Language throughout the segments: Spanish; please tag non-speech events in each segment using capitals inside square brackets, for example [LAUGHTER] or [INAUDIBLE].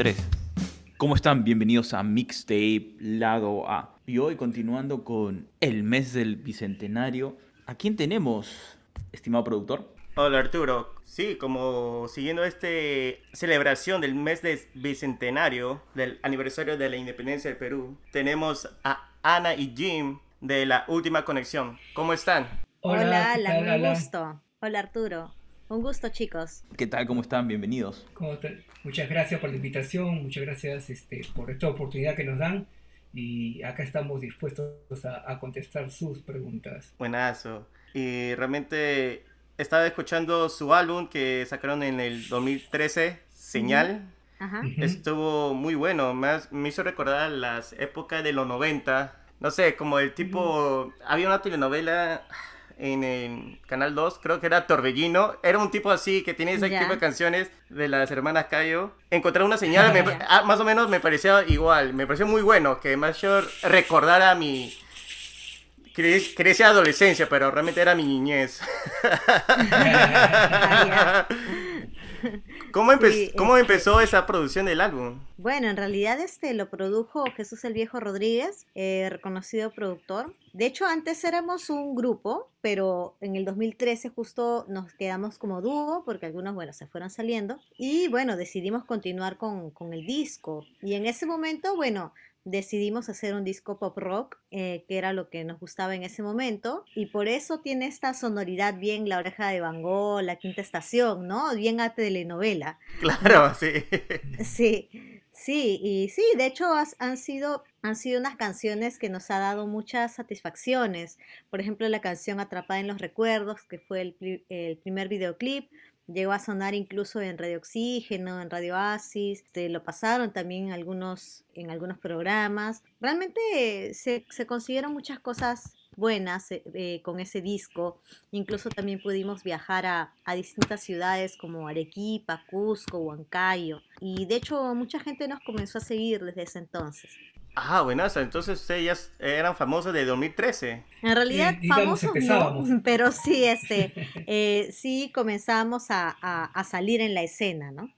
3. ¿Cómo están? Bienvenidos a Mixtape Lado A. Y hoy continuando con el mes del Bicentenario. ¿A quién tenemos, estimado productor? Hola Arturo. Sí, como siguiendo esta celebración del mes del Bicentenario, del aniversario de la independencia del Perú, tenemos a Ana y Jim de la Última Conexión. ¿Cómo están? Hola, Hola, un gusto. Hola Arturo. Un gusto, chicos. ¿Qué tal? ¿Cómo están? Bienvenidos. Muchas gracias por la invitación, muchas gracias este, por esta oportunidad que nos dan y acá estamos dispuestos a, contestar sus preguntas. Buenazo. Y realmente estaba escuchando su álbum que sacaron en el 2013, Señal. Estuvo muy bueno, me, me, hizo recordar las épocas de los 90. No sé, como el tipo... Había una telenovela en el Canal 2, creo que era Torbellino. Era un tipo así que tenía ese tipo de canciones de las hermanas Cayo. Encontrar una señal, [LAUGHS] ah, más o menos me parecía igual. Me pareció muy bueno que más recordara mi. Quería adolescencia, pero realmente era mi niñez. [LAUGHS] [LAUGHS] ¿Cómo, ¿Cómo este empezó esa producción del álbum? Bueno, en realidad este lo produjo Jesús el Viejo Rodríguez, eh, reconocido productor. De hecho, antes éramos un grupo, pero en el 2013 justo nos quedamos como dúo porque algunos, bueno, se fueron saliendo. Y bueno, decidimos continuar con, con el disco. Y en ese momento, bueno, decidimos hacer un disco pop rock, eh, que era lo que nos gustaba en ese momento, y por eso tiene esta sonoridad bien La Oreja de Van Gogh, La Quinta Estación, ¿no? Bien a telenovela. [LAUGHS] Claro, sí. [LAUGHS] Sí, sí, y sí, de hecho han sido, han sido unas canciones que nos ha dado muchas satisfacciones. Por ejemplo, la canción Atrapada en los Recuerdos, que fue el, el primer videoclip, Llegó a sonar incluso en Radio Oxígeno, en Radio Asis, este, lo pasaron también en algunos, en algunos programas. Realmente se, se consiguieron muchas cosas buenas eh, eh, con ese disco. Incluso también pudimos viajar a, a, distintas ciudades como Arequipa, Cusco, Huancayo. Y de hecho mucha gente nos comenzó a seguir desde ese entonces. Ah, buenas, entonces ellas eran famosas de 2013. En realidad, famosos no, [LAUGHS] pero sí, este, [LAUGHS] eh, sí comenzamos a, salir en la escena, ¿no?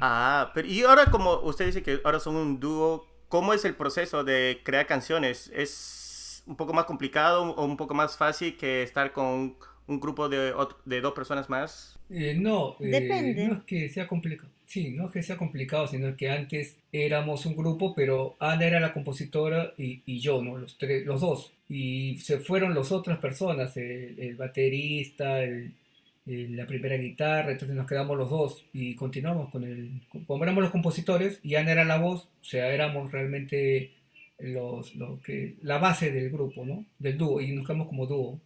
Ah, pero y ahora como usted dice que ahora son un dúo, ¿cómo es el proceso de crear canciones? ¿Es un poco más complicado o un poco más fácil que estar con un grupo de, de dos personas más? Eh, no, eh, Depende. no es que sea complicado. Sí, no es que sea complicado, sino que antes éramos un grupo, pero Ana era la compositora y, y yo, ¿no? Los, tres, los dos. Y se fueron las otras personas, el, baterista, el, la primera guitarra, entonces nos quedamos los dos y continuamos con el... Como éramos los compositores y Ana era la voz, o sea, éramos realmente los, los que, la base del grupo, ¿no? Del dúo, y nos quedamos como dúo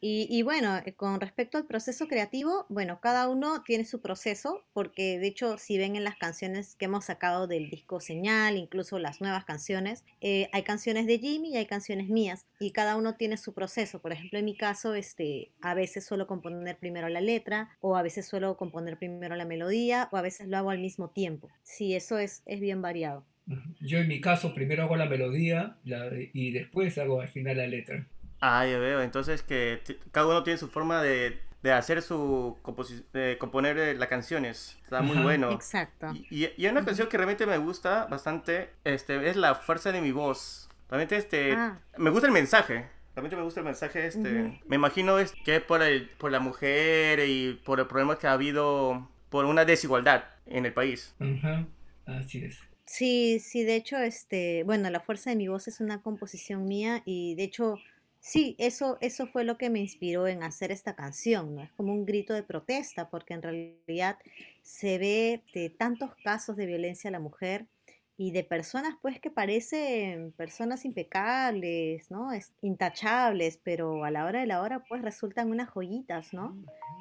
y, bueno, eh, con respecto al proceso creativo, bueno, cada uno tiene su proceso, porque de hecho, si ven en las canciones que hemos sacado del disco Señal, incluso las nuevas canciones, eh, hay canciones de Jimmy y hay canciones mías, y cada uno tiene su proceso. Por ejemplo, en mi caso, este, a veces suelo componer primero la letra, o a veces suelo componer primero la melodía, o a veces lo hago al mismo tiempo. Sí, eso es, es bien variado. Yo en mi caso primero hago la melodía y después hago al final la letra. Ah, ya veo. Entonces que cada uno tiene su forma de, de hacer su de componer eh, las canciones. Está muy bueno. Exacto. Y, y, una canción que realmente me gusta bastante este, es La Fuerza de mi Voz. Realmente este, ah. me gusta el mensaje. Realmente me gusta el mensaje. Este, Me imagino es que es por, el, por la mujer y por el problema que ha habido por una desigualdad en el país. Así es. Sí, sí, de hecho, este, bueno, La Fuerza de mi Voz es una composición mía y de hecho Sí, eso, eso fue lo que me inspiró en hacer esta canción, ¿no? Es como un grito de protesta, porque en realidad se ve de tantos casos de violencia a la mujer y de personas pues que parecen personas impecables, ¿no? Es, intachables, pero a la hora de la hora pues resultan unas joyitas, ¿no?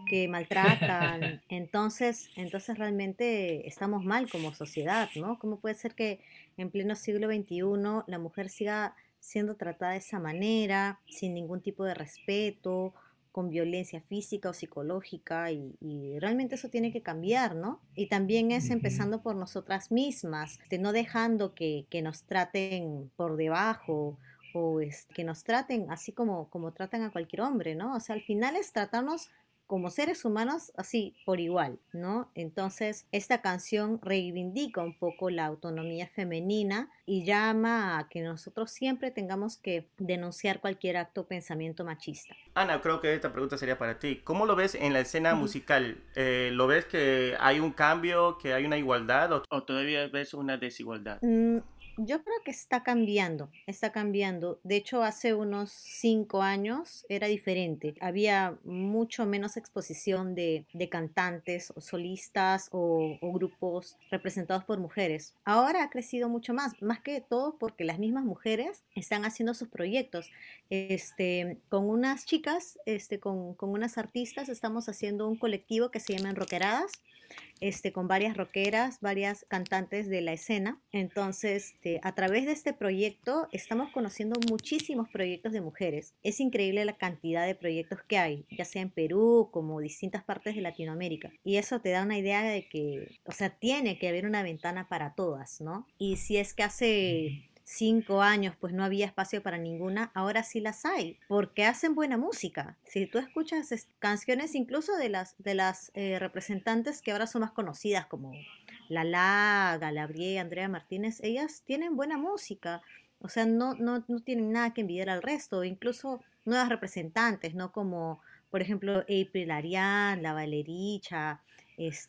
Que maltratan. Entonces, entonces realmente estamos mal como sociedad, ¿no? ¿Cómo puede ser que en pleno siglo XXI la mujer siga siendo tratada de esa manera, sin ningún tipo de respeto, con violencia física o psicológica y, realmente eso tiene que cambiar, ¿no? Y también es empezando por nosotras mismas, de no dejando que, nos traten por debajo o es, que nos traten así como, como tratan a cualquier hombre, ¿no? O sea, al final es tratarnos como seres humanos así por igual, ¿no? Entonces, esta canción reivindica un poco la autonomía femenina y llama a que nosotros siempre tengamos que denunciar cualquier acto o pensamiento machista. Ana, creo que esta pregunta sería para ti. ¿Cómo lo ves en la escena musical? Eh, ¿Lo ves que hay un cambio, que hay una igualdad o, todavía ves una desigualdad? Mm, yo creo que está cambiando, está cambiando. De hecho, hace unos cinco años era diferente. Había mucho menos exposición de, cantantes o solistas o, grupos representados por mujeres. Ahora ha crecido mucho más, más que todo porque las mismas mujeres están haciendo sus proyectos. Este, con unas chicas, este, con, con unas artistas, estamos haciendo un colectivo que se llama Enroqueradas este, con varias rockeras, varias cantantes de la escena. Entonces, este, a través de este proyecto estamos conociendo muchísimos proyectos de mujeres. Es increíble la cantidad de proyectos que hay, ya sea en Perú como distintas partes de Latinoamérica. Y eso te da una idea de que, o sea, tiene que haber una ventana para todas, ¿no? Y si es que hace cinco años pues no había espacio para ninguna, ahora sí las hay, porque hacen buena música. Si tú escuchas canciones incluso de las, de las eh, representantes que ahora son más conocidas como Lala, Galabrie, Andrea Martínez, ellas tienen buena música. O sea, no, no, no tienen nada que envidiar al resto, incluso nuevas representantes, ¿no? Como, por ejemplo, April Ariane, La Valericha,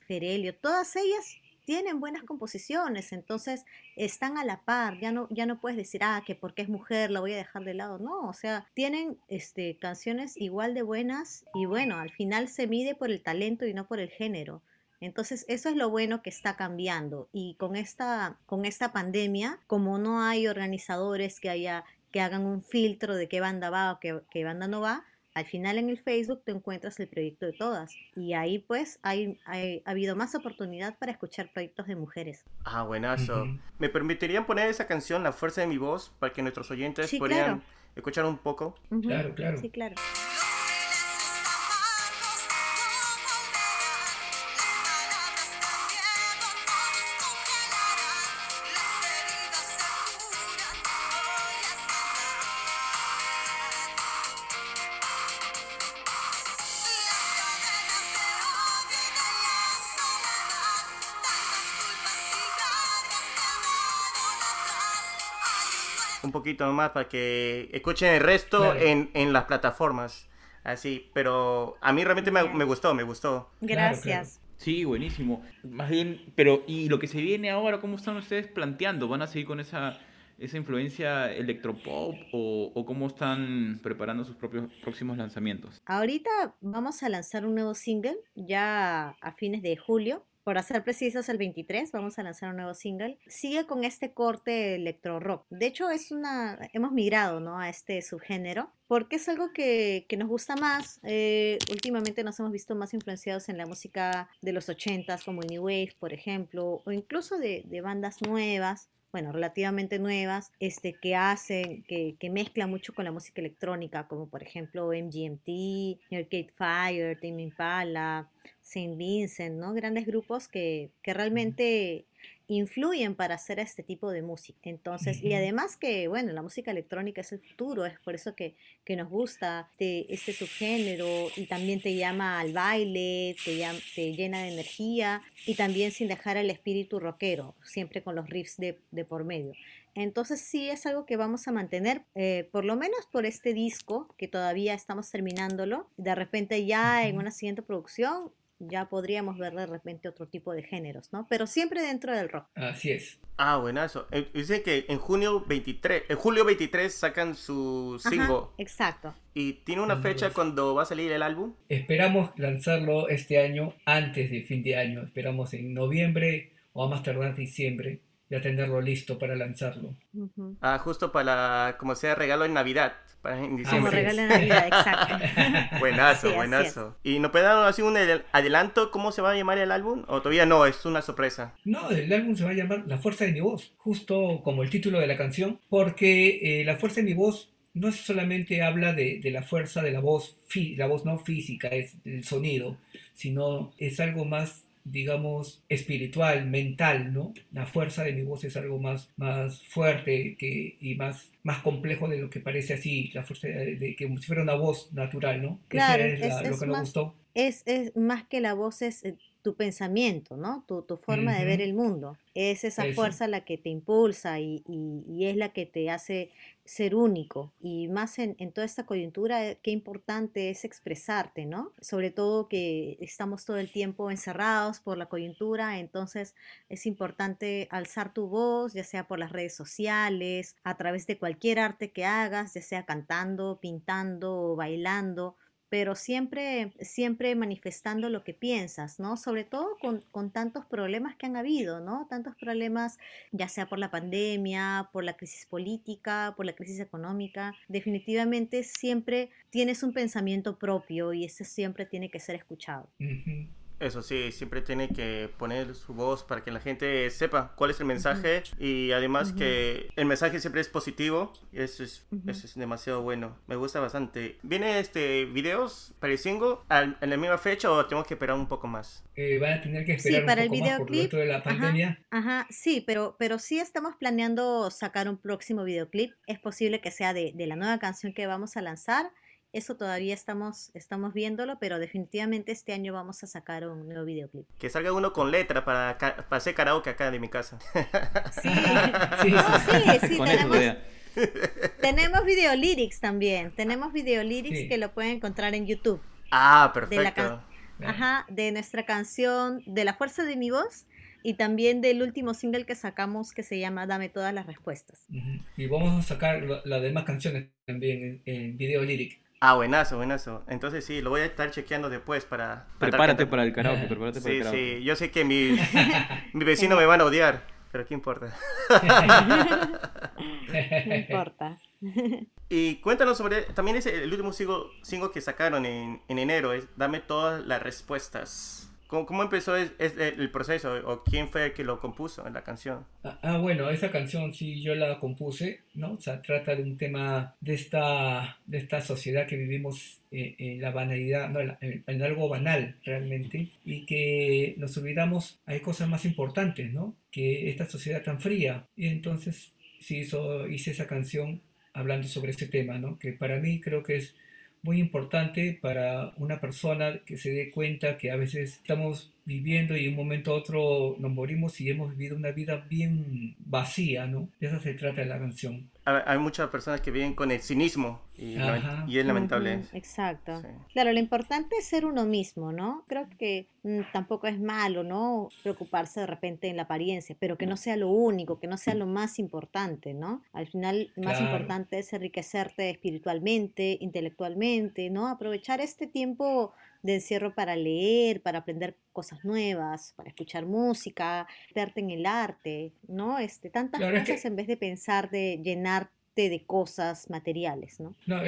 Ferelio, todas ellas tienen buenas composiciones, entonces están a la par, ya no, ya no puedes decir, ah, que porque es mujer la voy a dejar de lado, no, o sea, tienen este, canciones igual de buenas y bueno, al final se mide por el talento y no por el género. Entonces, eso es lo bueno que está cambiando. Y con esta, con esta pandemia, como no hay organizadores que, haya, que hagan un filtro de qué banda va o qué banda no va, al final en el Facebook te encuentras el proyecto de todas y ahí pues hay, ha habido más oportunidad para escuchar proyectos de mujeres. Ah, buenazo. ¿Me permitirían poner esa canción, La Fuerza de mi Voz, para que nuestros oyentes podrían escuchar un poco? Claro, claro. Sí, claro. Un poquito más para que escuchen el resto en, en, las plataformas. Así, pero a mí realmente me, me gustó, me gustó. Gracias. Sí, buenísimo. Más bien, pero ¿y lo que se viene ahora, cómo están ustedes planteando? ¿Van a seguir con esa, esa influencia electropop o, o cómo están preparando sus propios próximos lanzamientos? Ahorita vamos a lanzar un nuevo single ya a fines de julio para ser precisos, el 23 vamos a lanzar un nuevo single. Sigue con este corte electro rock. De hecho, es una, hemos migrado ¿no? a este subgénero porque es algo que, que nos gusta más. Eh, últimamente nos hemos visto más influenciados en la música de los 80s, como New Wave, por ejemplo, o incluso de, de bandas nuevas bueno, relativamente nuevas, este, que hacen, que, que mezclan mucho con la música electrónica, como por ejemplo MGMT, Arcade Fire, Tame Impala, Saint Vincent, ¿no? Grandes grupos que, que realmente influyen para hacer este tipo de música. Entonces, y además que, bueno, la música electrónica es el futuro, es por eso que, que nos gusta este, este subgénero y también te llama al baile, te, te llena de energía y también sin dejar el espíritu rockero, siempre con los riffs de, de por medio. Entonces sí es algo que vamos a mantener, eh, por lo menos por este disco, que todavía estamos terminándolo. De repente ya en una siguiente producción ya podríamos ver de repente otro tipo de géneros, ¿no? Pero siempre dentro del rock. Así es. Ah, buenazo. Eh, dice que en junio 23, en julio 23 sacan su single. exacto. ¿Y tiene una fecha cuando va a salir el álbum? Esperamos lanzarlo este año antes de fin de año. Esperamos en noviembre o a más tardar diciembre ya tenerlo listo para lanzarlo. Ah, justo para, como sea, regalo en Navidad. Para en diciembre. Como regalo en Navidad, exacto. [LAUGHS] buenazo, buenazo. ¿Y nos puede dar así un adelanto cómo se va a llamar el álbum? ¿O todavía no? Es una sorpresa. No, el álbum se va a llamar La Fuerza de mi Voz, justo como el título de la canción, porque eh, La Fuerza de mi Voz no solamente habla de, de la fuerza de la voz, la voz no física, es el sonido, sino es algo más digamos, espiritual, mental, ¿no? La fuerza de mi voz es algo más, más fuerte que, y más, más complejo de lo que parece así, la fuerza de, que como si fuera una voz natural, ¿no? Claro, es, lo que nos gustó. es, es más que la voz, es eh, tu pensamiento, ¿no? Tu, tu forma de ver el mundo. Es esa fuerza la que te impulsa y, y, es la que te hace ser único. Y más en, toda esta coyuntura, eh, qué importante es expresarte, ¿no? Sobre todo que estamos todo el tiempo encerrados por la coyuntura, entonces es importante alzar tu voz, ya sea por las redes sociales, a través de cualquier arte que hagas, ya sea cantando, pintando o bailando pero siempre, siempre manifestando lo que piensas, ¿no? Sobre todo con, con, tantos problemas que han habido, ¿no? Tantos problemas, ya sea por la pandemia, por la crisis política, por la crisis económica. Definitivamente siempre tienes un pensamiento propio y ese siempre tiene que ser escuchado. Eso sí, siempre tiene que poner su voz para que la gente sepa cuál es el mensaje y además que el mensaje siempre es positivo. Eso es, eso es demasiado bueno. Me gusta bastante. ¿Viene este videos para el single en la misma fecha o tenemos que esperar un poco más? Eh, van a tener que esperar para un poco el videoclip. Más por de la pandemia. Ajá, sí, pero, pero sí estamos planeando sacar un próximo videoclip. Es posible que sea de, de la nueva canción que vamos a lanzar eso todavía estamos, estamos viéndolo, pero definitivamente este año vamos a sacar un nuevo videoclip. Que salga uno con letra para, para hacer karaoke acá de mi casa. Sí, [LAUGHS] sí, sí, tenemos, tenemos video lyrics también. Tenemos video lyrics que lo pueden encontrar en YouTube. Ah, perfecto. Ajá, de nuestra canción De la fuerza de mi voz y también del último single que sacamos que se llama Dame todas las respuestas. Y vamos a sacar las demás canciones también en, en video lyric. Ah, buenazo, buenazo. Entonces sí, lo voy a estar chequeando después para... [LAUGHS] prepárate para el karaoke, prepárate para el karaoke. Sí, yo sé que mi, [LAUGHS] [LAUGHS] mi vecino me van a odiar, pero ¿qué importa? no importa. Y cuéntanos sobre, también es el último single, que sacaron en, en enero, es Dame todas las respuestas. ¿Cómo, empezó el proceso o quién fue el que lo compuso en la canción? Ah, ah, bueno, esa canción sí yo la compuse, ¿no? O sea, trata de un tema de esta, de esta sociedad que vivimos eh, en la banalidad, no, en, algo banal realmente, y que nos olvidamos, hay cosas más importantes, ¿no? Que esta sociedad tan fría. Y entonces sí hizo, hice esa canción hablando sobre ese tema, ¿no? Que para mí creo que es muy importante para una persona que se dé cuenta que a veces estamos viviendo y de un momento a otro nos morimos y hemos vivido una vida bien vacía, ¿no? De eso se trata la canción. Hay muchas personas que viven con el cinismo y, es lamentable. exacto. Claro, lo importante es ser uno mismo, ¿no? Creo que mm, tampoco es malo, ¿no? Preocuparse de repente en la apariencia, pero que no sea lo único, que no sea lo más importante, ¿no? Al final, lo más importante es enriquecerte espiritualmente, intelectualmente, ¿no? Aprovechar este tiempo de encierro para leer, para aprender cosas nuevas, para escuchar música, verte en el arte, ¿no? Este, tantas cosas en vez de pensar de llenarte de cosas materiales, ¿no? No,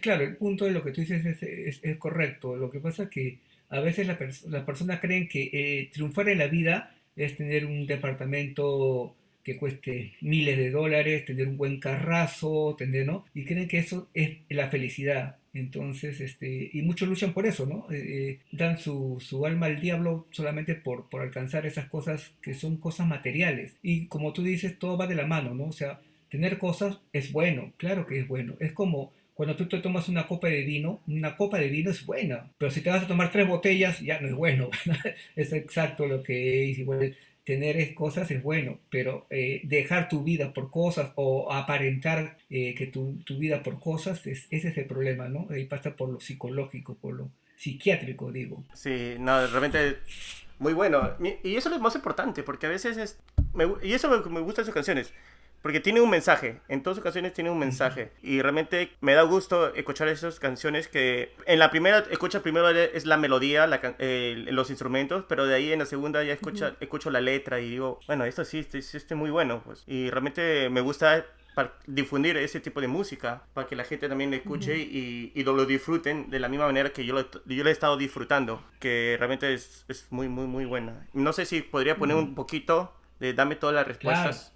claro, el punto de lo que tú dices es, es, correcto. Lo que pasa es que a veces las personas creen que eh, triunfar en la vida es tener un departamento que cueste miles de dólares, tener un buen carrazo, tener, ¿no? Y creen que eso es la felicidad. Entonces, este, y muchos luchan por eso, ¿no? Eh, eh, dan su, su, alma al diablo solamente por, por alcanzar esas cosas que son cosas materiales. Y como tú dices, todo va de la mano, ¿no? O sea, tener cosas es bueno, claro que es bueno. Es como cuando tú te tomas una copa de vino, una copa de vino es buena, pero si te vas a tomar tres botellas, ya no es bueno. [LAUGHS] es exacto lo que es igual tener cosas es bueno, pero eh, dejar tu vida por cosas o aparentar eh, que tu, tu, vida por cosas, es, ese es el problema, ¿no? Ahí pasa por lo psicológico, por lo psiquiátrico, digo. Sí, no, realmente muy bueno. Y eso es lo más importante, porque a veces es... Me, y eso me, me gusta de sus canciones porque tiene un mensaje, en todas ocasiones tiene un mensaje. Y realmente me da gusto escuchar esas canciones que en la primera, escucha primero es la melodía, los instrumentos, pero de ahí en la segunda ya escucha, escucho la letra y digo, bueno, esto sí, sí, sí, muy bueno. Pues. Y realmente me gusta para difundir ese tipo de música, para que la gente también lo escuche y, y, lo, disfruten de la misma manera que yo lo, yo lo he estado disfrutando, que realmente es, es muy, muy, muy buena. No sé si podría poner un poquito de Dame todas las respuestas. Muy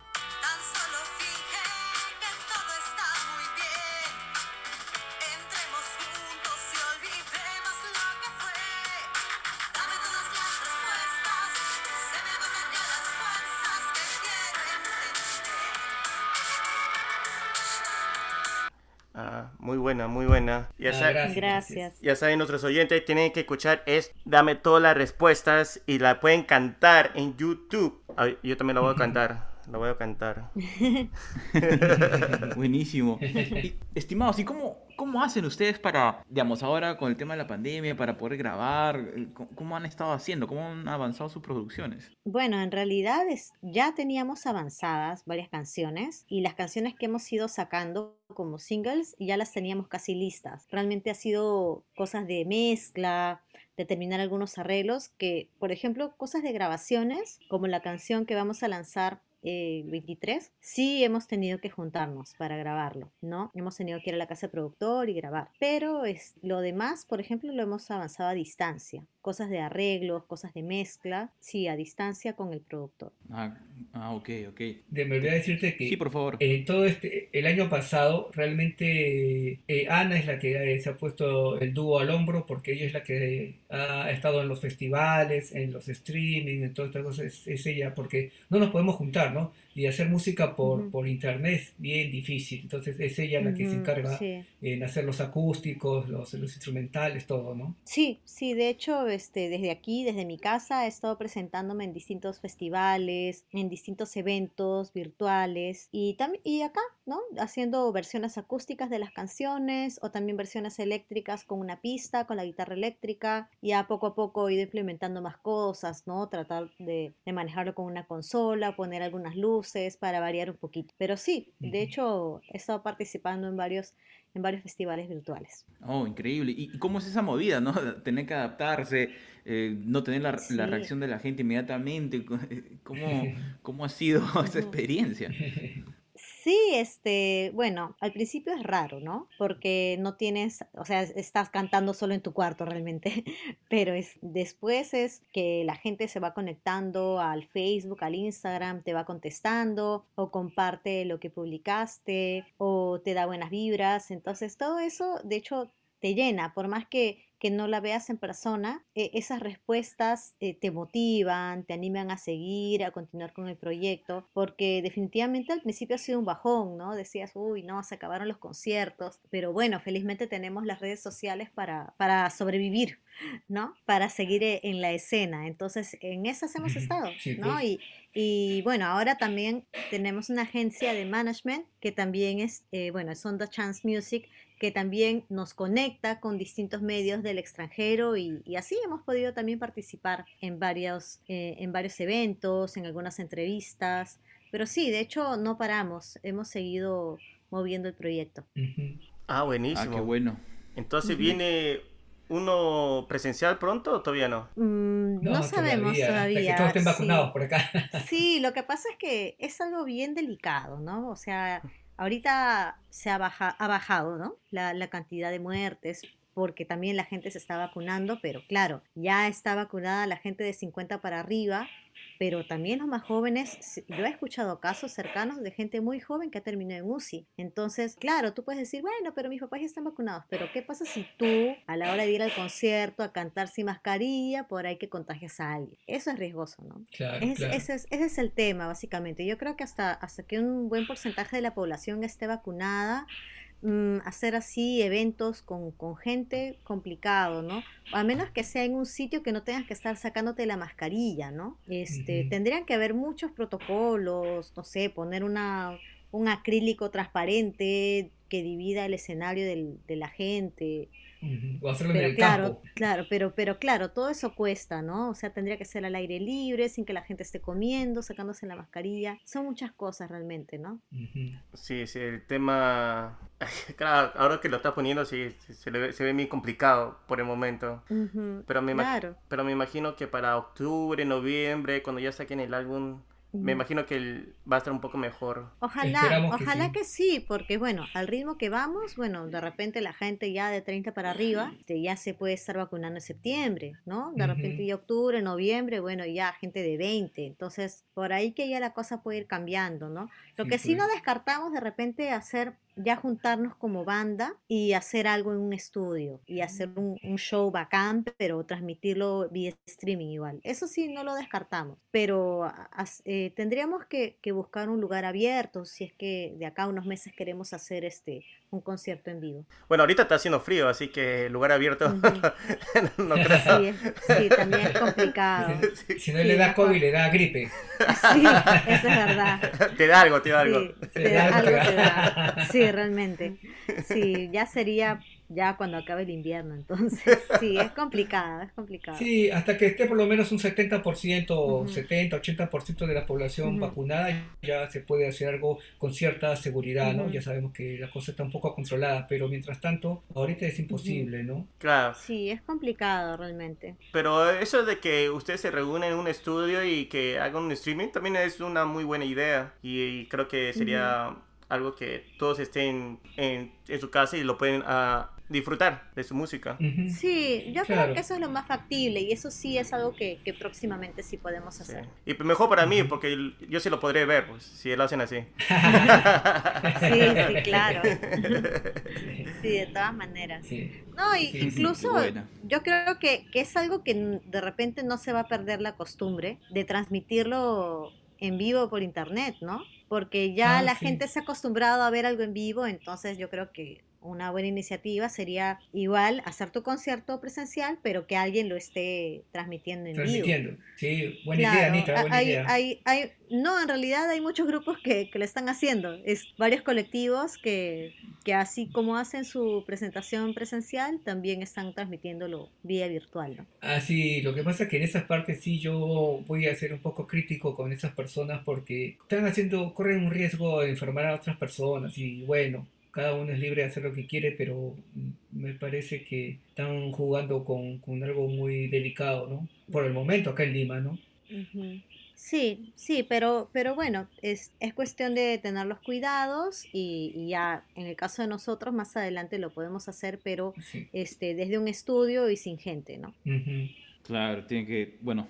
Ya ah, gracias, Ya saben, nuestros oyentes tienen que escuchar es Dame todas las respuestas y la pueden cantar en YouTube. yo también la voy a cantar. La voy a cantar. [LAUGHS] [LAUGHS] Buenísimo. estimados, [LAUGHS] ¿y cómo, cómo hacen ustedes para, digamos, ahora con el tema de la pandemia, para poder grabar? ¿Cómo han estado haciendo? ¿Cómo han avanzado sus producciones? Bueno, en realidad ya teníamos avanzadas varias canciones y las canciones que hemos ido sacando como singles ya las teníamos casi listas. Realmente ha sido cosas de mezcla, determinar algunos arreglos que, por ejemplo, cosas de grabaciones, como la canción que vamos a lanzar 23, eh, sí hemos tenido que juntarnos para grabarlo, ¿no? Hemos tenido que ir a la casa productor y grabar. Pero es, lo demás, por ejemplo, lo hemos avanzado a distancia. Cosas de arreglos, cosas de mezcla, sí, a distancia con el productor. Ah, ah ok, ok. De, me olvidé decirte que sí, por favor. Eh, todo este, el año pasado, realmente eh, Ana es la que se ha puesto el dúo al hombro porque ella es la que ha estado en los festivales, en los streaming, en todas estas cosas. es ella, porque no nos podemos juntar y hacer música por, por internet es bien difícil. Entonces es ella la que se encarga en hacer los acústicos, los, los, instrumentales, todo, ¿no? Sí, sí, de hecho, este, desde aquí, desde mi casa, he estado presentándome en distintos festivales, en distintos eventos virtuales y, también y acá, ¿no? Haciendo versiones acústicas de las canciones o también versiones eléctricas con una pista, con la guitarra eléctrica. Y a poco a poco he ido implementando más cosas, ¿no? Tratar de, de manejarlo con una consola, poner algún unas luces para variar un poquito. Pero sí, de hecho he estado participando en varios, en varios festivales virtuales. Oh, increíble. ¿Y cómo es esa movida, no? [LAUGHS] Tener que adaptarse, eh, no tener la, la, reacción de la gente inmediatamente. [LAUGHS] ¿Cómo, cómo ha sido [LAUGHS] esa experiencia? Sí, este, bueno, al principio es raro, ¿no? Porque no tienes, o sea, estás cantando solo en tu cuarto realmente, [LAUGHS] pero es, después es que la gente se va conectando al Facebook, al Instagram, te va contestando o comparte lo que publicaste o te da buenas vibras, entonces todo eso, de hecho, te llena, por más que que no la veas en persona, eh, esas respuestas eh, te motivan, te animan a seguir, a continuar con el proyecto, porque definitivamente al principio ha sido un bajón, ¿no? Decías, uy, no, se acabaron los conciertos, pero bueno, felizmente tenemos las redes sociales para, para sobrevivir, ¿no? Para seguir eh, en la escena. Entonces, en esas hemos estado, ¿no? Y, y, bueno, ahora también tenemos una agencia de management que también es, bueno, es Onda Chance Music, que también nos conecta con distintos medios del extranjero y, así hemos podido también participar en varios, eh, en varios eventos, en algunas entrevistas. Pero sí, de hecho no paramos, hemos seguido moviendo el proyecto. Ah, buenísimo. Ah, qué bueno. Entonces viene uno presencial pronto o todavía no? Mm, no, sabemos todavía. que todos estén vacunados por acá. Sí, lo que pasa es que es algo bien delicado, ¿no? O sea, Ahorita se ha, ha bajado ¿no? la, la cantidad de muertes porque también la gente se está vacunando, pero claro, ya está vacunada la gente de 50 para arriba pero también los más jóvenes, yo he escuchado casos cercanos de gente muy joven que ha terminado en UCI. Entonces, claro, tú puedes decir, bueno, pero mis papás ya están vacunados, pero ¿qué pasa si tú, a la hora de ir al concierto, a cantar sin mascarilla, por ahí que contagias a alguien? Eso es riesgoso, ¿no? Claro, Ese, es, ese es el tema, básicamente. Yo creo que hasta, hasta que un buen porcentaje de la población esté vacunada, Mm, hacer así eventos con, con, gente complicado, ¿no? A menos que sea en un sitio que no tengas que estar sacándote la mascarilla, ¿no? Este, Tendrían que haber muchos protocolos, no sé, poner una, un acrílico transparente que divida el escenario del, de la gente. O hacerlo en el claro, campo. Claro, pero, pero claro, todo eso cuesta, ¿no? O sea, tendría que ser al aire libre, sin que la gente esté comiendo, sacándose la mascarilla. Son muchas cosas realmente, ¿no? Sí, sí, el tema... [LAUGHS] Claro, ahora que lo estás poniendo, sí, se, ve, se ve muy complicado por el momento. pero, me pero me imagino que para octubre, noviembre, cuando ya saquen el álbum, me imagino que va a estar un poco mejor. Ojalá, ojalá que sí. porque bueno, al ritmo que vamos, bueno, de repente la gente ya de 30 para arriba este, ya se puede estar vacunando en septiembre, ¿no? De repente ya octubre, noviembre, bueno, ya gente de 20. Entonces, por ahí que ya la cosa puede ir cambiando, ¿no? Lo que sí no pues. descartamos de repente hacer ya juntarnos como banda y hacer algo en un estudio y hacer un, show bacán, pero transmitirlo vía streaming igual. Eso sí, no lo descartamos, pero eh, tendríamos que, que buscar un lugar abierto si es que de acá a unos meses queremos hacer este un concierto en vivo. Bueno, ahorita está haciendo frío, así que lugar abierto [LAUGHS] no creo. [LAUGHS] Sí, también es complicado. [LAUGHS] Si no le da COVID, le da gripe. Sí, eso es verdad. Te da algo, te da algo. te da algo, te da. Sí, realmente. Sí, ya sería ya cuando acabe el invierno. Entonces, sí, es complicado, es complicado. Sí, hasta que esté por lo menos un 70%, o 70, 80% de la población vacunada, ya se puede hacer algo con cierta seguridad, ¿no? Ya sabemos que la cosa está un poco controlada, pero mientras tanto, ahorita es imposible, ¿no? Claro. Sí, es complicado realmente. Pero eso de que ustedes se reúnen en un estudio y que hagan un streaming también es una muy buena idea y, creo que sería algo que todos estén en, en, su casa y lo pueden uh, disfrutar de su música. Sí, yo creo que eso es lo más factible y eso sí es algo que, que próximamente sí podemos hacer. Y mejor para mí, porque yo sí lo podré ver, pues, si lo hacen así. [LAUGHS] sí, sí, [LAUGHS] claro. [LAUGHS] sí, de todas maneras. No, incluso yo creo que, que es algo que de repente no se va a perder la costumbre de transmitirlo en vivo por internet, ¿no? Porque ya ah, la gente se ha acostumbrado a ver algo en vivo, entonces yo creo que una buena iniciativa sería igual hacer tu concierto presencial, pero que alguien lo esté transmitiendo en transmitiendo. Sí, buena idea, Anita, buena idea. Hay, hay, no, en realidad hay muchos grupos que, que lo están haciendo. Es varios colectivos que, que así como hacen su presentación presencial, también están transmitiéndolo vía virtual. ¿no? Ah, sí, lo que pasa es que en esas partes sí yo voy a ser un poco crítico con esas personas porque están haciendo, corren un riesgo de enfermar a otras personas y bueno, cada uno es libre de hacer lo que quiere, pero me parece que están jugando con, algo muy delicado, ¿no? Por el momento acá en Lima, ¿no? Sí, sí, pero, pero bueno, es, es cuestión de tener los cuidados y, ya en el caso de nosotros más adelante lo podemos hacer, pero este, desde un estudio y sin gente, ¿no? Claro, tiene que, bueno,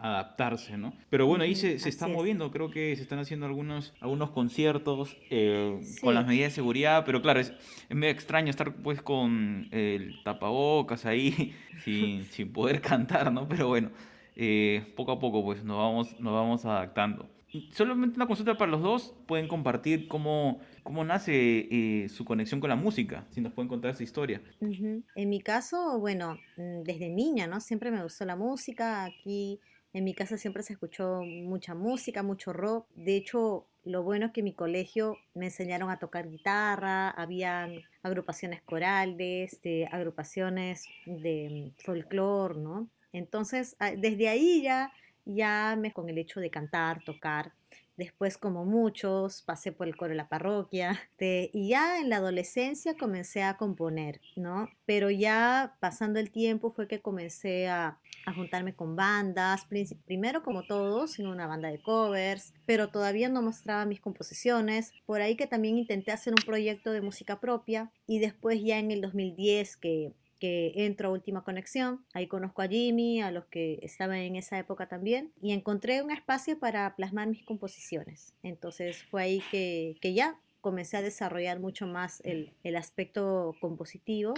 adaptarse, ¿no? Pero bueno, ahí se, se está moviendo, creo que se están haciendo algunos, algunos conciertos eh, con las medidas de seguridad, pero claro, es, es, medio extraño estar pues con el tapabocas ahí [LAUGHS] sin, [LAUGHS] sin poder cantar, ¿no? Pero bueno, eh, poco a poco pues nos vamos, nos vamos adaptando. Solamente una consulta para los dos, pueden compartir cómo, cómo nace eh, su conexión con la música, si nos pueden contar esa historia. En mi caso, bueno, mm, desde niña, ¿no? Siempre me gustó la música, aquí en mi casa siempre se escuchó mucha música, mucho rock. De hecho, lo bueno es que en mi colegio me enseñaron a tocar guitarra, habían agrupaciones corales, de agrupaciones de mm, folclore, ¿no? Entonces, desde ahí ya, ya me con el hecho de cantar, tocar, Después, como muchos, pasé por el coro de la parroquia [LAUGHS] y ya en la adolescencia comencé a componer, ¿no? Pero ya pasando el tiempo fue que comencé a, a juntarme con bandas, primero como todos, en una banda de covers, pero todavía no mostraba mis composiciones. Por ahí que también intenté hacer un proyecto de música propia y después ya en el 2010 que que entro a Última Conexión. Ahí conozco a Jimmy, a los que estaban en esa época también, y encontré un espacio para plasmar mis composiciones. Entonces fue ahí que, que ya comencé a desarrollar mucho más el, el aspecto compositivo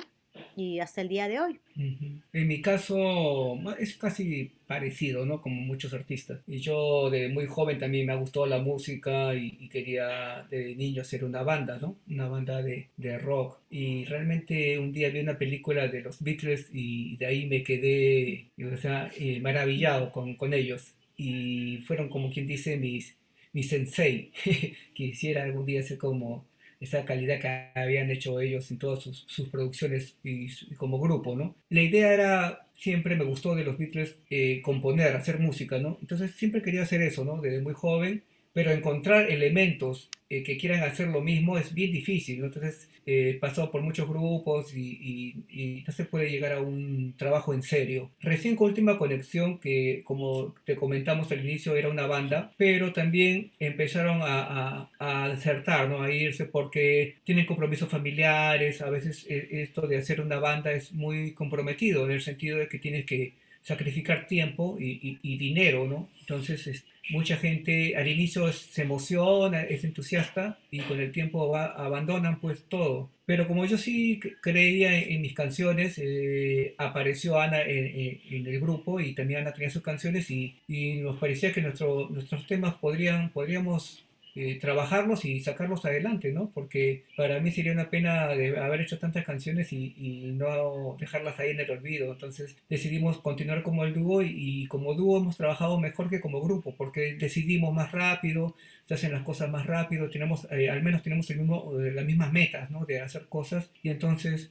y hasta el día de hoy. En mi caso es casi parecido, ¿no? Como muchos artistas. Y yo de muy joven también me ha gustado la música y, quería de niño hacer una banda, ¿no? Una banda de, de, rock. Y realmente un día vi una película de los Beatles y de ahí me quedé o sea, eh, maravillado con, con ellos. Y fueron como quien dice mis, mis sensei. [LAUGHS] Quisiera algún día ser como esa calidad que habían hecho ellos en todas sus, producciones y, como grupo, ¿no? La idea era, siempre me gustó de los Beatles eh, componer, hacer música, ¿no? Entonces siempre quería hacer eso, ¿no? Desde muy joven pero encontrar elementos eh, que quieran hacer lo mismo es bien difícil. Entonces, he pasado por muchos grupos y, no se puede llegar a un trabajo en serio. Recién con Última Conexión, que como te comentamos al inicio era una banda, pero también empezaron a, a, acertar, ¿no? a irse porque tienen compromisos familiares. A veces eh, esto de hacer una banda es muy comprometido en el sentido de que tienes que sacrificar tiempo y, dinero, ¿no? Entonces, mucha gente al inicio se emociona, es entusiasta y con el tiempo va, abandonan pues todo. Pero como yo sí creía en, mis canciones, eh, apareció Ana en, el grupo y también Ana tenía sus canciones y, y nos parecía que nuestro, nuestros temas podrían, podríamos eh, trabajarlos y sacarlos adelante, ¿no? Porque para mí sería una pena haber hecho tantas canciones y, no dejarlas ahí en el olvido. Entonces decidimos continuar como el dúo y, como dúo hemos trabajado mejor que como grupo, porque decidimos más rápido, se hacen las cosas más rápido, tenemos, eh, al menos tenemos el mismo, eh, las mismas metas, ¿no? De hacer cosas y entonces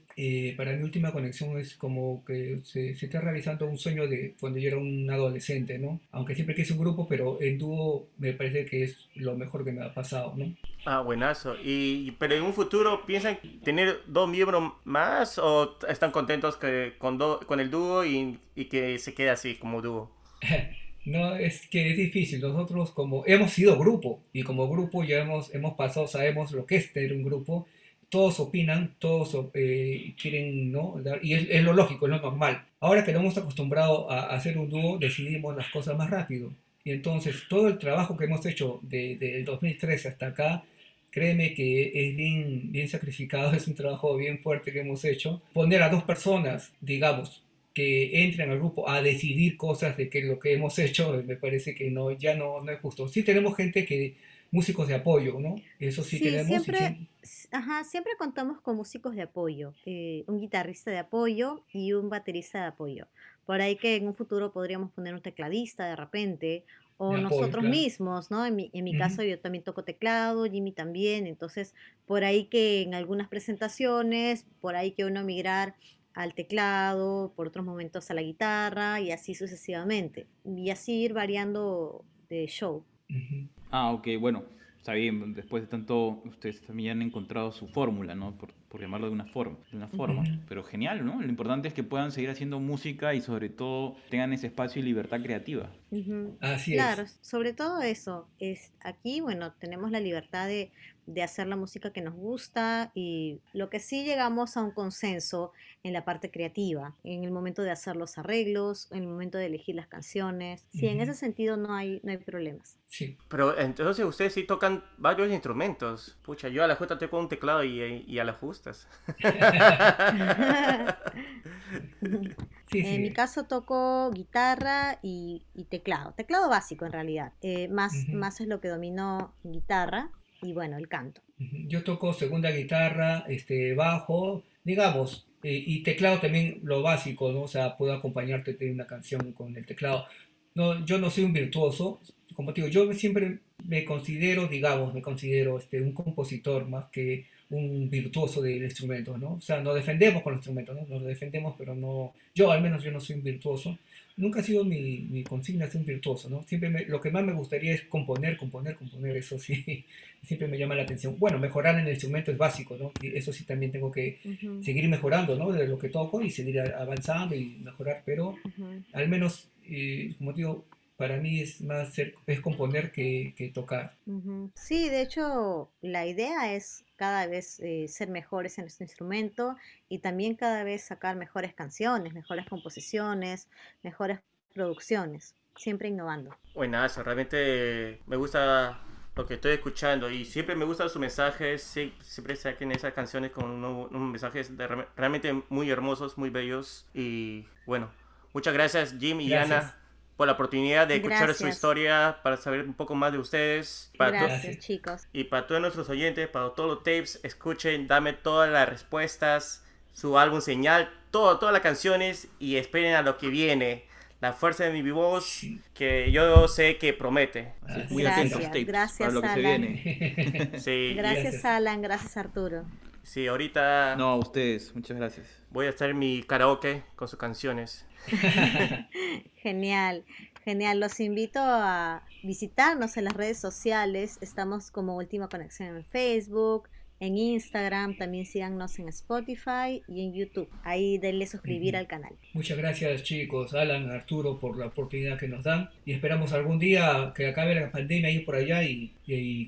para mi última conexión es como que se, se, está realizando un sueño de cuando yo era un adolescente, ¿no? Aunque siempre quise un grupo, pero el dúo me parece que es lo mejor que me ha pasado, ¿no? Ah, buenazo. Y, pero en un futuro piensan tener dos miembros más o están contentos que, con, con el dúo y, y que se quede así como dúo? [LAUGHS] No, es que es difícil. Nosotros como hemos sido grupo y como grupo ya hemos, hemos pasado, sabemos lo que es tener un grupo. Todos opinan, todos eh, quieren, ¿no? Y es, lo lógico, es lo normal. Ahora que no hemos acostumbrado a hacer un dúo, decidimos las cosas más rápido. Y entonces todo el trabajo que hemos hecho desde el 2013 hasta acá, créeme que es bien, bien sacrificado, [LAUGHS] es un trabajo bien fuerte que hemos hecho. Poner a dos personas, digamos, que entren al grupo a decidir cosas de que lo que hemos hecho, me parece que no, ya no, no es justo. Sí tenemos gente que, músicos de apoyo, ¿no? Eso sí, tenemos. Siempre, Ajá, siempre contamos con músicos de apoyo, eh, un guitarrista de apoyo y un baterista de apoyo. Por ahí que en un futuro podríamos poner un tecladista de repente, o nosotros mismos, ¿no? En mi, en mi caso yo también toco teclado, Jimmy también, entonces por ahí que en algunas presentaciones, por ahí que uno migrar al teclado, por otros momentos a la guitarra y así sucesivamente. Y así ir variando de show. Ah, ok, bueno, está bien, después de tanto, ustedes también han encontrado su fórmula, ¿no? Por, por, llamarlo de una forma, de una forma. Pero genial, ¿no? Lo importante es que puedan seguir haciendo música y sobre todo tengan ese espacio y libertad creativa. Así es. Claro, sobre todo eso. Es, aquí, bueno, tenemos la libertad de de hacer la música que nos gusta y lo que sí llegamos a un consenso en la parte creativa, en el momento de hacer los arreglos, en el momento de elegir las canciones. Sí, en ese sentido no hay, no hay problemas. Sí. Pero entonces ustedes sí tocan varios instrumentos. Pucha, yo a la justa tengo un teclado y, a las justas. [LAUGHS] [LAUGHS] En mi caso toco guitarra y, teclado. Teclado básico en realidad. Eh, más, más es lo que domino guitarra y bueno, el canto. Yo toco segunda guitarra, este, bajo, digamos, eh, y teclado también lo básico, ¿no? O sea, puedo acompañarte de una canción con el teclado. No, yo no soy un virtuoso, como te digo, yo siempre me considero, digamos, me considero este, un compositor más que un virtuoso del instrumento, ¿no? O sea, nos defendemos con los instrumentos, ¿no? Nos defendemos, pero no, yo al menos yo no soy un virtuoso. Nunca ha sido mi, mi consigna ser un virtuoso, ¿no? Siempre lo que más me gustaría es componer, componer, componer, eso sí, [LAUGHS] siempre me llama la atención. Bueno, mejorar en el instrumento es básico, ¿no? Y eso sí también tengo que seguir mejorando, ¿no? De lo que toco y seguir avanzando y mejorar, pero al menos, eh, como digo, para mí es más ser, es componer que, que tocar. Sí, de hecho, la idea es cada vez eh, ser mejores en nuestro instrumento y también cada vez sacar mejores canciones, mejores composiciones, mejores producciones, siempre innovando. Buenas, realmente me gusta lo que estoy escuchando y siempre me gustan sus mensajes, siempre saquen esas canciones con unos, mensajes realmente muy hermosos, muy bellos y bueno, muchas gracias Jim y Ana por la oportunidad de escuchar su historia, para saber un poco más de ustedes. Para Gracias, chicos. Y para todos nuestros oyentes, para todos los tapes, escuchen, dame todas las respuestas, su álbum señal, todo, todas las canciones y esperen a lo que viene. La fuerza de mi voz, que yo sé que promete. Muy atentos, tapes, gracias, para lo que se viene. sí, gracias, Alan, gracias, Arturo. Sí, ahorita. No, a ustedes, muchas gracias. Voy a hacer mi karaoke con sus canciones. [LAUGHS] genial, genial. Los invito a visitarnos en las redes sociales. Estamos como Última Conexión en Facebook, en Instagram, también síganos en Spotify y en YouTube. Ahí denle suscribir al canal. Muchas gracias chicos, Alan, Arturo, por la oportunidad que nos dan y esperamos algún día que acabe la pandemia ahí por allá y,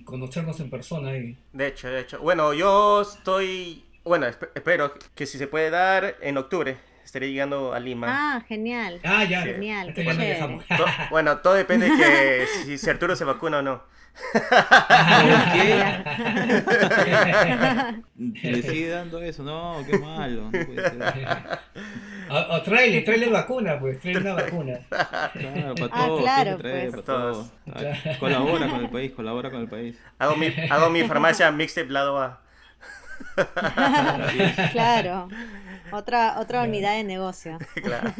conocernos en persona. Y... De hecho, de hecho. Bueno, yo estoy, bueno, espero que si se puede dar en octubre estaré llegando a Lima. Ah, genial. Ah, ya. Genial. [LAUGHS] bueno, todo depende de que si Arturo se vacuna o no. qué? Le sigue dando eso, no, qué malo. No puede ser. O, traele, traele vacuna, pues, traele una vacuna. Claro, para ah, todo, claro, traer, pues. para todo. Colabora con el país, colabora con el país. Hago mi, hago mi farmacia mixtape lado A. [LAUGHS] claro. [LAUGHS] Otra, otra unidad de negocio. [LAUGHS] Claro.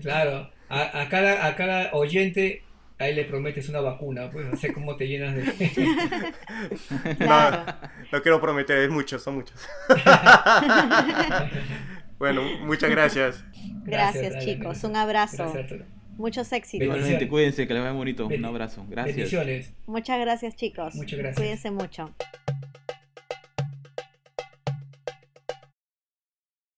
claro. A, a, cada, a cada oyente ahí le prometes una vacuna, pues no sé cómo te llenas de... [LAUGHS] no, no quiero prometer, es muchos, son muchos. [LAUGHS] bueno, muchas gracias. Gracias, chicos, un abrazo. Muchos éxitos. Igualmente, cuídense, que les vaya bonito. Un abrazo. Gracias. Bendiciones. Muchas gracias, chicos. Muchas gracias. Cuídense mucho.